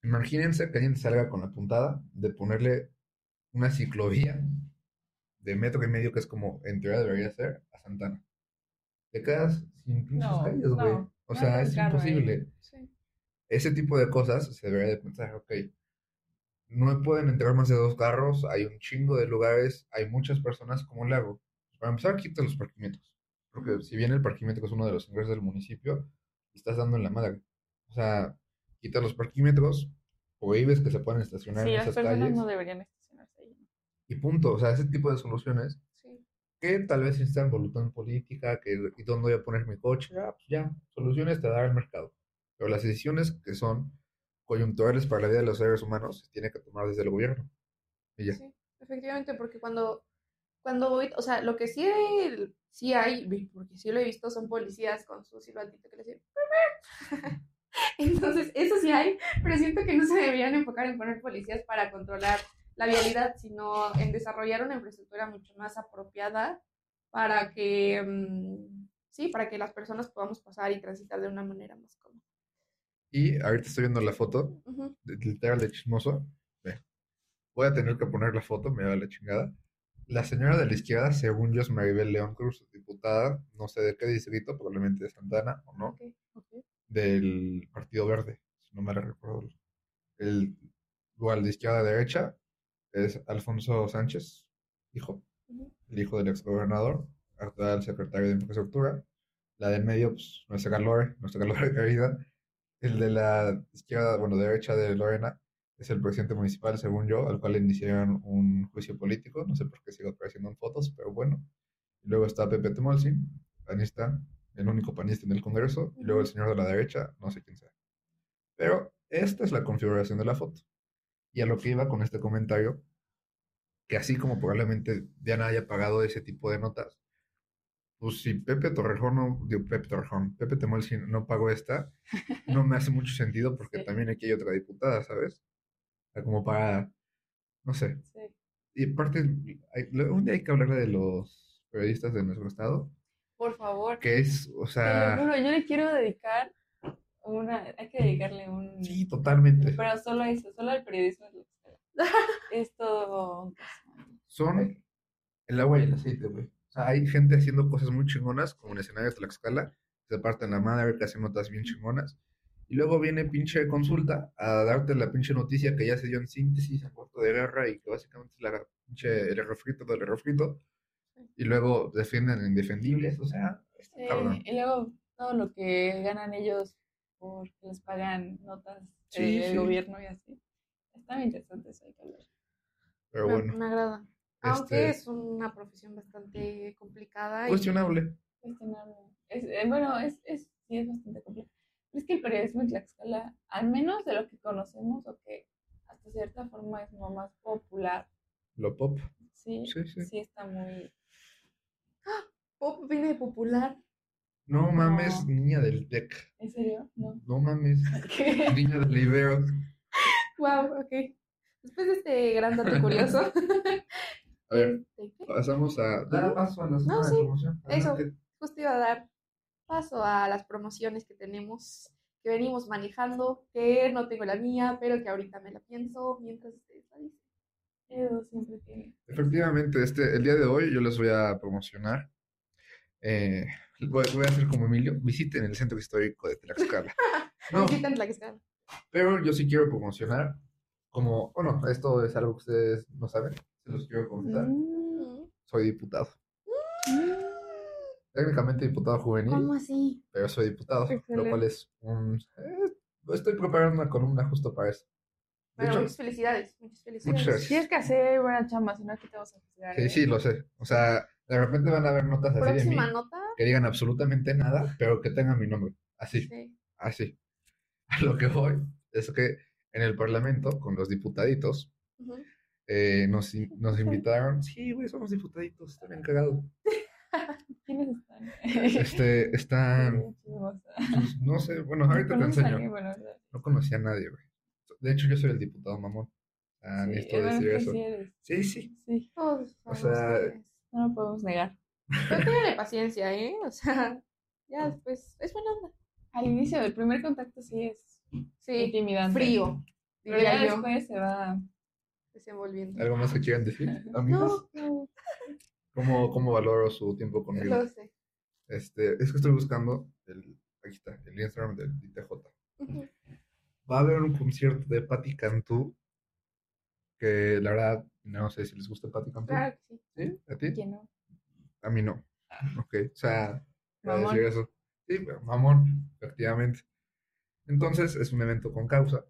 imagínense que alguien salga con la puntada de ponerle una ciclovía de metro y medio, que es como en teoría debería ser, a Santana. Te quedas sin pinches No, calles, güey. no, o no sea, es imposible. Sí. Ese tipo de cosas se debería de pensar, ok, no pueden entrar más de dos carros, hay un chingo de lugares, hay muchas personas, ¿cómo le hago? Para empezar, quita los parquímetros. Porque si bien el parquímetro es uno de los ingresos del municipio, estás dando en la madre. O sea, quita los parquímetros, prohíbes que se puedan estacionar Sí, en las esas personas calles no deberían estacionarse ahí. ¿no? y punto. O sea, ese tipo de soluciones Sí. que tal vez necesitan voluntad política, que y dónde voy a poner mi coche, ah, pues ya, soluciones te da el mercado. Pero las decisiones que son coyunturales para la vida de los seres humanos se tiene que tomar desde el gobierno. Y ya. Sí, efectivamente, porque cuando, cuando voy, o sea, lo que sí hay, sí hay, porque sí lo he visto, son policías con su silbatito que les dicen. Entonces, eso sí hay, pero siento que no se deberían enfocar en poner policías para controlar la vialidad, sino en desarrollar una infraestructura mucho más apropiada para que, mm, sí, para que las personas podamos pasar y transitar de una manera más cómoda. Y ahorita estoy viendo la foto, Ujú. de- literal de chismoso. Voy a tener que poner la foto, me da la chingada. La señora de la izquierda, según yo, es Maribel León Cruz, diputada, no sé de qué distrito, probablemente de Santana o no. Del Partido Verde, si no me recuerdo. El igual de izquierda a derecha es Alfonso Sánchez, hijo, el hijo del exgobernador, actual secretario de Infraestructura. La del medio, pues, nuestra Lore, nuestra Lore querida. El de la izquierda, bueno, derecha de Lorena, es el presidente municipal, según yo, al cual le iniciaron un juicio político. No sé por qué sigo apareciendo en fotos, pero bueno. Y luego está Pepe Temolsin, panista, el único panista en el Congreso. Y luego el señor de la derecha, no sé quién sea. Pero esta es la configuración de la foto. Y a lo que iba con este comentario, que así como probablemente Diana haya pagado ese tipo de notas, pues si Pepe Torrejón, no, digo, Pepe Torrejón, Pepe Temolsin no pagó esta, no me hace mucho sentido porque Sí. también aquí hay otra diputada, ¿sabes? Sea, como para, no sé. Sí. Y aparte, hay- un día hay que hablar de los periodistas de nuestro estado, Por favor. que es, o Te lo sea, juro, yo le quiero dedicar una, hay que dedicarle un, sí, totalmente. pero solo a eso, solo al periodismo. Es todo caso. Son el agua y el aceite, güey. O sea, hay gente haciendo cosas muy chingonas, como en escenarios de la escala, se parten la madre, que hacen notas bien chingonas. Y luego viene pinche consulta a darte la pinche noticia que ya se dio en síntesis, en cuarto de guerra, y que básicamente es la pinche, el refrito del refrito. Y luego defienden indefendibles, o sea, Sí, y luego todo lo que ganan ellos porque les pagan notas Sí, del sí. gobierno y así. Está muy interesante eso, hay que hablar. Pero me, bueno, me agrada. Aunque este, es una profesión bastante complicada. y- cuestionable. Cuestionable. Es, eh, bueno, es, es, sí, es bastante complejo. Es que el periodismo en Tlaxcala, al menos de lo que conocemos o que hasta cierta forma es como más popular, Lo pop. sí, Sí, sí. sí está muy... Pop viene de popular. No mames, No. niña del TEC. ¿En serio? No. No mames, ¿Qué? niña del Ibero. Wow, ok. Después de este gran dato curioso. A ver, este, pasamos a dar paso a la No, sí, promoción. eso. Justo iba a dar paso a las promociones que tenemos, que venimos manejando, que no tengo la mía, pero que ahorita me la pienso mientras ustedes la dicen. Edu siempre tiene. Efectivamente, este, el día de hoy yo les voy a promocionar. eh, voy, voy a hacer como Emilio, visiten el centro histórico de Tlaxcala. No, Visitan Tlaxcala. pero yo sí quiero promocionar, como, bueno, esto es algo que ustedes no saben, se los quiero comentar. Mm. Soy diputado. Técnicamente diputado juvenil, ¿Cómo así? pero soy diputado, lo cual es un... eh, estoy preparando una columna justo para eso. De Bueno, hecho, muchas felicidades, muchas felicidades. Muchas gracias. Tienes que hacer buena chamba, si no aquí te vamos a juzgar. sí, ¿eh? sí, lo sé. O sea, de repente van a ver notas así de mí. Próxima nota. que digan absolutamente nada, pero que tengan mi nombre. Así, Sí. así. A lo que voy es que en el Parlamento, con los diputaditos, eh, nos, nos invitaron. Sí, güey, somos diputaditos, está bien cagado. ¿Quiénes están? Este, están, pues, no sé, bueno, ahorita te ¿Conoces a enseño. No conocía a nadie, güey. De hecho, yo soy el diputado mamón. Ah, Sí, necesito decir eso. sí eres. Sí, sí. Sí, Todos O sea, no lo podemos negar. Pero ténganle paciencia, ¿eh? O sea, ya después es buena onda. Al inicio, el primer contacto sí es Sí, intimidante. frío, Pero ya después se va. desenvolviendo. ¿Algo más que quieran decir, amigos? No, no, ¿Cómo, ¿Cómo valoro su tiempo conmigo? lo sé. Este, es que estoy buscando el, aquí está, el Instagram del ITJ. Ujú. Va a haber un concierto de Patti Cantú, que la verdad, no sé si les gusta Patti Cantú. Claro que sí. ¿Sí? ¿A ti? ¿Quién no? A mí no. Ok, o sea, voy a Mamón. decir eso. Sí, pero mamón, efectivamente. Entonces, es un evento con causa.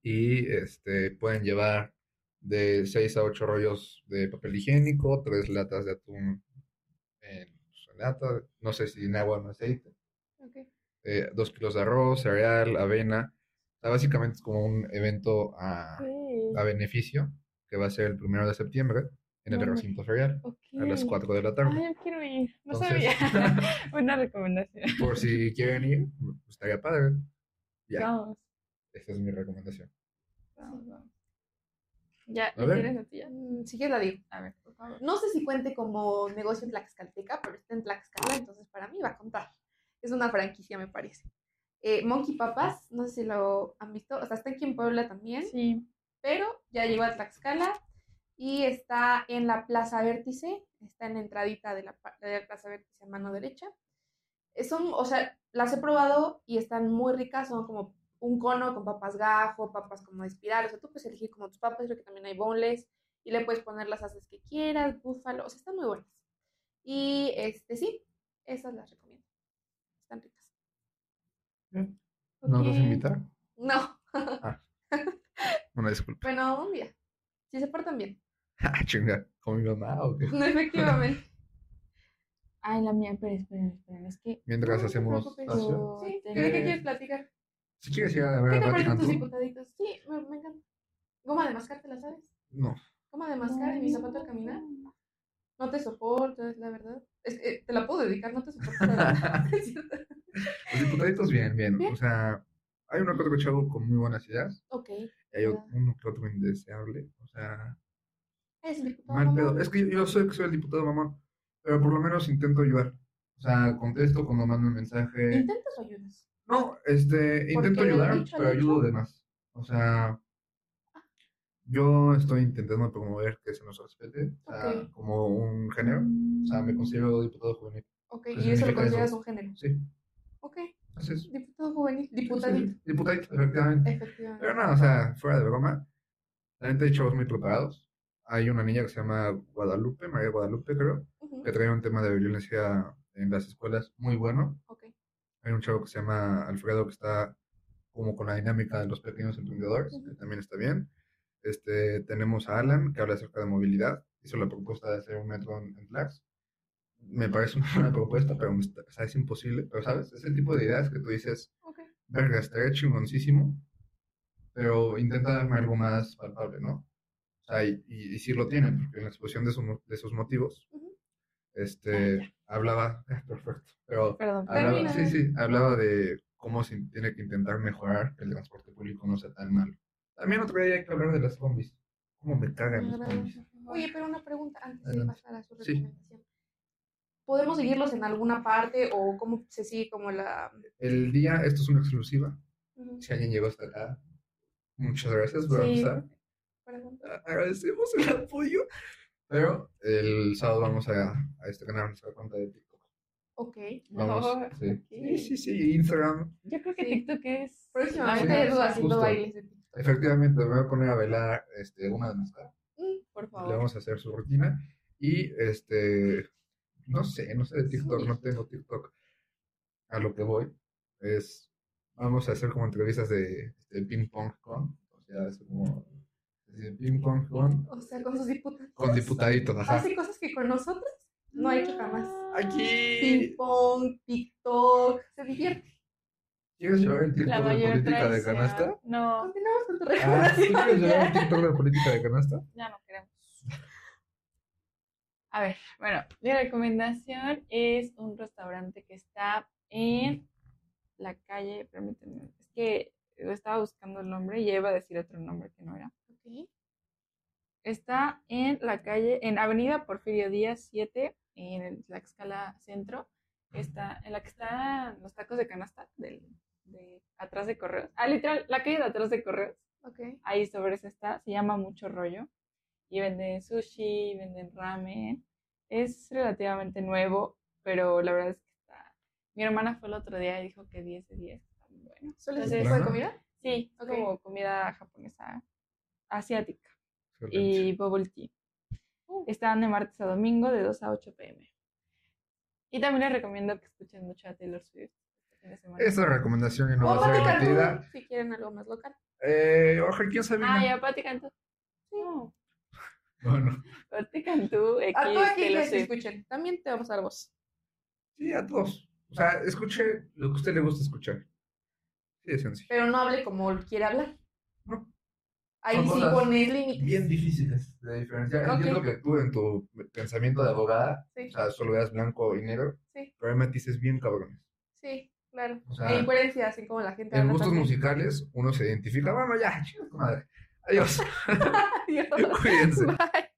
Y este, pueden llevar de 6 a 8 rollos de papel higiénico, 3 latas de atún en su lata, no sé si en agua o en aceite. Ok. eh, dos kilos de arroz, cereal, avena. O sea, básicamente es como un evento a, Sí. a beneficio que va a ser el primero de septiembre en el me- recinto ferial a las 4 de la tarde. Ay, yo quiero ir. No Entonces- sabía. Buena recomendación. Por si quieren ir, pues, estaría padre. Ya, Vamos. esta es mi recomendación. Vamos, vamos. Ya, A ¿ya ver. tienes la tuya? Mm, Sí que la digo. A ver, por favor. No sé si cuente como negocio en Tlaxcalteca, pero está en Tlaxcala, entonces para mí va a contar. Es una franquicia, me parece. Eh, Monkey Papas, no sé si lo han visto, o sea, está aquí en Puebla también, Sí. pero ya llegó a Tlaxcala y está en la Plaza Vértice, está en la entradita de la, de la Plaza Vértice a mano derecha. eh, son, o sea, las he probado y están muy ricas, son como un cono con papas gajo, papas como de espiral, o sea, tú puedes elegir como tus papas, creo que también hay boneless, y le puedes poner las haces que quieras, búfalo, o sea, están muy buenas. Y este, sí, esas las recomiendo. Están ricas. Bien. ¿Nos vas a Ok. invitar? No. Una disculpa. bueno, un día. Si se portan bien. Ah, chinga, ¿con mi mamá o qué? No, efectivamente. Ay, la mía, pero esperen, esperen, es que Mientras No, no hacemos espacio. yo Sí, ¿de qué quieres platicar? Si quieres ir a ver ¿Qué a te Pati parecen tus Cantú, diputaditos? Sí, me, me encanta. Goma de mascar, ¿te la sabes? no. Goma de mascar en mi zapato al caminar. No te soporto, es la verdad. Es que te la puedo dedicar, no te soporto. la verdad. Los diputaditos, bien, bien. Bien. O sea, hay uno que otro chavo con muy buenas ideas. ok. Y hay Ya. uno que otro indeseable. O sea, Es el diputado. mal pedo. Es que yo, yo sé que soy el diputado mamón, pero por lo menos intento ayudar. O sea, contesto cuando mandan mensaje. ¿Intentas o ayudas? No, este, intento ayudar, pero ayudo de más. O sea, yo estoy intentando promover que se nos respete, o sea, como un género. O sea, me considero diputado juvenil. Ok, ¿Qué y eso lo consideras eso? un género. Sí, Ok, así es. diputado juvenil, diputadito. sí, Diputadito, efectivamente. Efectivamente. Pero no, o sea, fuera de broma, la gente hay chavos muy preparados. Hay una niña que se llama Guadalupe, María Guadalupe, creo, que trae un tema de violencia en las escuelas muy bueno. Hay un chavo que se llama Alfredo que está como con la dinámica de los pequeños emprendedores, que también está bien. Este, tenemos a Alan, que habla acerca de movilidad. Hizo la propuesta de hacer un metro en, Tlax. Me parece una buena propuesta, pero está- o sea, es imposible. Pero, ¿sabes? Es el tipo de ideas que tú dices, Ok. verga, estaría chingoncísimo, pero intenta darme algo más palpable, ¿no? O sea, y, y, y sí lo tiene, porque en la exposición de, su de sus motivos, Ujú. Este, hablaba, perfecto, pero Perdón, hablaba, sí, sí, hablaba de cómo se tiene que intentar mejorar que el transporte público no sea tan malo. También otro día hay que hablar de las combis. ¿Cómo me cagan las combis? Oye, pero una pregunta antes de Adelante. pasar a su Sí. recomendación. ¿Podemos seguirlos en alguna parte o cómo se sigue como la... El día, esto es una exclusiva. Ujú, Si alguien llegó hasta acá, muchas gracias por Sí. empezar. Agradecemos el apoyo. Pero el sábado vamos a, a estrenar nuestra cuenta de TikTok. Ok. Vamos, Oh, sí. ok. sí, sí, sí, Instagram. Yo creo que Sí. TikTok es. Próximamente Edu haciendo bailes de TikTok. Efectivamente, me voy a poner a bailar este, una de nuestras. Mm, Por Le favor. vamos a hacer su rutina. Y este, no sé, no sé de TikTok, Sí. no tengo TikTok. A lo que voy es, vamos a hacer como entrevistas de, de ping pong con, o sea, es como de ping pong con, O sea, con sus diputados. con diputaditos, ajá. Hace cosas que con nosotros no ha hecho jamás. Aquí, Ping pong, TikTok, se divierte. ¿quieres llevar el La TikTok de mayor política de canasta? No, Continuamos con tu Ah, ¿tú recomendación. quieres llevar el ya. TikTok de política de canasta? ya no queremos. A ver, bueno, mi recomendación es un restaurante que está en la calle, permítanme, es que estaba buscando el nombre y ya iba a decir otro nombre que no era. Ok. Está en la calle, en Avenida Porfirio Díaz 7, en el Tlaxcala Centro. Está en la que están los tacos de canasta del, de atrás de Correos. Ah, literal, la calle de atrás de Correos. Ok. Ahí sobre esa está, se llama Mucho Rollo. Y venden sushi, venden ramen. Es relativamente nuevo, pero la verdad es que está. Mi hermana fue el otro día y dijo que 10 de 10 está muy bueno. ¿Solo ese Entonces, tipo de Ajá. comida? sí, como comida japonesa, asiática Excelente. y bubble tea. Uh. Están de martes a domingo de 2 a 8 pm. Y también les recomiendo que escuchen mucho a Taylor Swift este fin de semana. Esa recomendación no va a ser si quieren algo más local. Eh, ojalá, ¿quién sabe? Ah, ya, Pati Cantú. No, Bueno, Pati Cantú, X, A todos que escuchen. También te vamos a dar voz. sí, a todos. O sea, escuche lo que a usted le gusta escuchar. Sí, sencillo. Pero no hable como quiere hablar. No. Ahí sí pones límites. Bien difíciles de diferenciar. Ok. Entiendo que tú en tu pensamiento de abogada, Sí, o sea, solo veas blanco y negro, sí, pero hay matices bien cabrones. sí, claro. O sea, e incoherencias en cómo la gente En gustos también. musicales uno se identifica. Bueno, ya, chicos, madre. Adiós. Adiós. Cuídense. Bye.